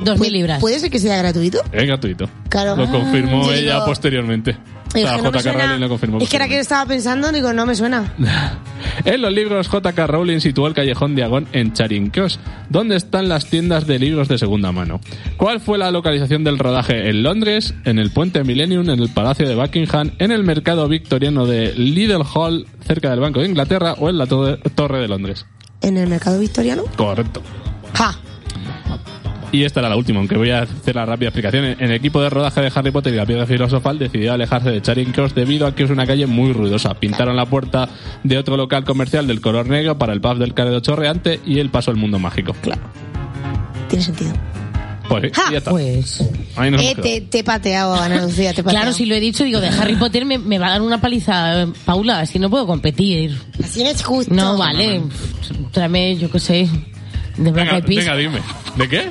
Dos mil libras. ¿Puede ser que sea gratuito? Es gratuito. Claro. Lo confirmó Yo ella digo- posteriormente. No Rowling lo confirmó. Es que era que estaba pensando, digo, no me suena. En los libros, J.K. Rowling situó el callejón de Agón en Charing Cross, donde están las tiendas de libros de segunda mano. ¿Cuál fue la localización del rodaje? ¿En Londres? ¿En el puente Millennium? ¿En el Palacio de Buckingham? ¿En el mercado victoriano de Lidl Hall, cerca del Banco de Inglaterra? ¿O en la to- Torre de Londres? ¿En el mercado victoriano? Correcto. ¡Ja! Y esta era la última, aunque voy a hacer la rápida explicación. En el equipo de rodaje de Harry Potter y la piedra filosofal decidió alejarse de Charing Cross debido a que es una calle muy ruidosa. Pintaron la puerta de otro local comercial del color negro para el pub del Caredo Chorreante y el paso al mundo mágico. Claro. Tiene sentido. Pues sí, ¡Ja! y ya está. Pues. Ahí nos Eh, hemos te, te he pateado, Ana Lucía, te he pateado. Claro, si lo he dicho, digo, de Harry Potter me, me va a dar una paliza, Paula, así no puedo competir. Así no es justo. No, vale. Tráeme, yo qué sé, de Black Venga, Eyed Peas. venga, dime. ¿De qué?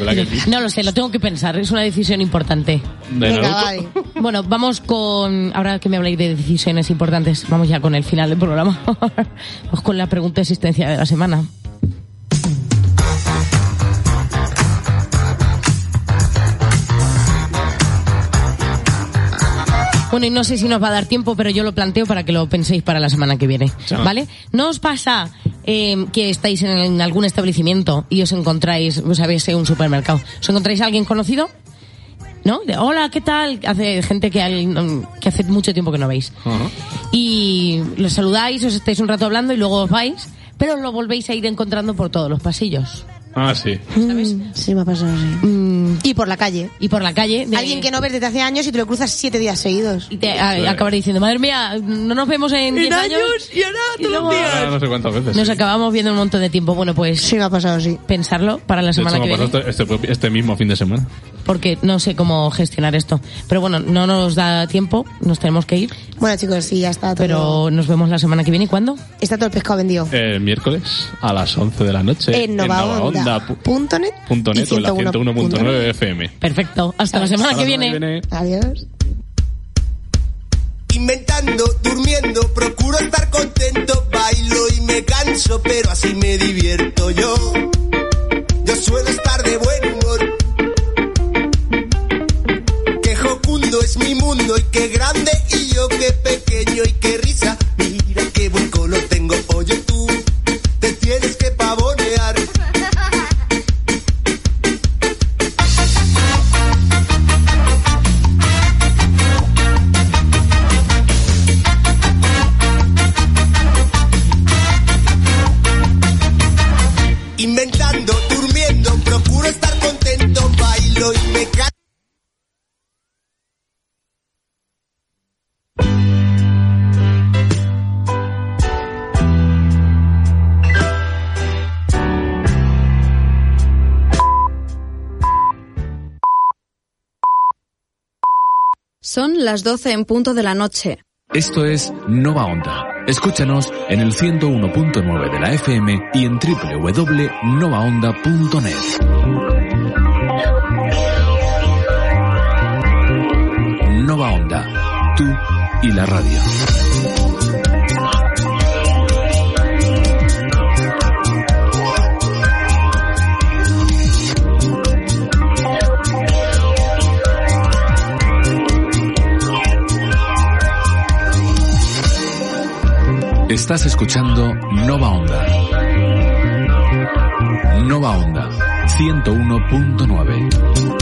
Black Eyed Peas. No lo sé, lo tengo que pensar, es una decisión importante. ¿De Venga, Naruto? vale. Bueno, vamos con. Ahora que me habláis de decisiones importantes, vamos ya con el final del programa. vamos con la pregunta de existencia de la semana. Bueno, y no sé si nos va a dar tiempo, pero yo lo planteo para que lo penséis para la semana que viene. ¿Vale? ¿No os pasa eh, que estáis en, en algún establecimiento y os encontráis, os sabéis, en un supermercado, os encontráis a alguien conocido? ¿No? De, hola, ¿qué tal? Hace gente que, al- que hace mucho tiempo que no veis. Y los saludáis, os estáis un rato hablando y luego os vais, pero lo volvéis a ir encontrando por todos los pasillos. Ah, sí. ¿Sabes? Mm, Sí, me ha pasado así. Mm, Y por la calle. y por la calle. de- Alguien que no ves desde hace años y te lo cruzas siete días seguidos. Y te a- acabar diciendo, madre mía, no nos vemos en 10 años. y ahora Y luego Ah, no sé cuántas veces. nos sí. acabamos viendo un montón de tiempo. Bueno, pues Sí, me ha pasado así. pensarlo para la De hecho, semana me que pasó viene. este, este- este mismo fin de semana. Porque no sé cómo gestionar esto. Pero bueno, no nos da tiempo, nos tenemos que ir. Bueno, chicos, sí, ya está todo. Pero nos vemos la semana que viene. ¿Cuándo? Está todo el pescado vendido. El miércoles a las 11 de la noche en novaonda.net punto net y o en la 101.9 101.9 FM. Perfecto. Hasta la semana Hasta que la semana viene. Adiós. Inventando, durmiendo, procuro estar contento, bailo y me canso, pero así me divierto yo. Yo suelo estar de buen grande y yo qué pequeño Las 12 en punto de la noche. Esto es Nova Onda. Escúchanos en el 101.9 de la FM y en www.novaonda.net. Nova Onda. Tú y la radio. Estás escuchando Nova Onda. Nova Onda 101.9.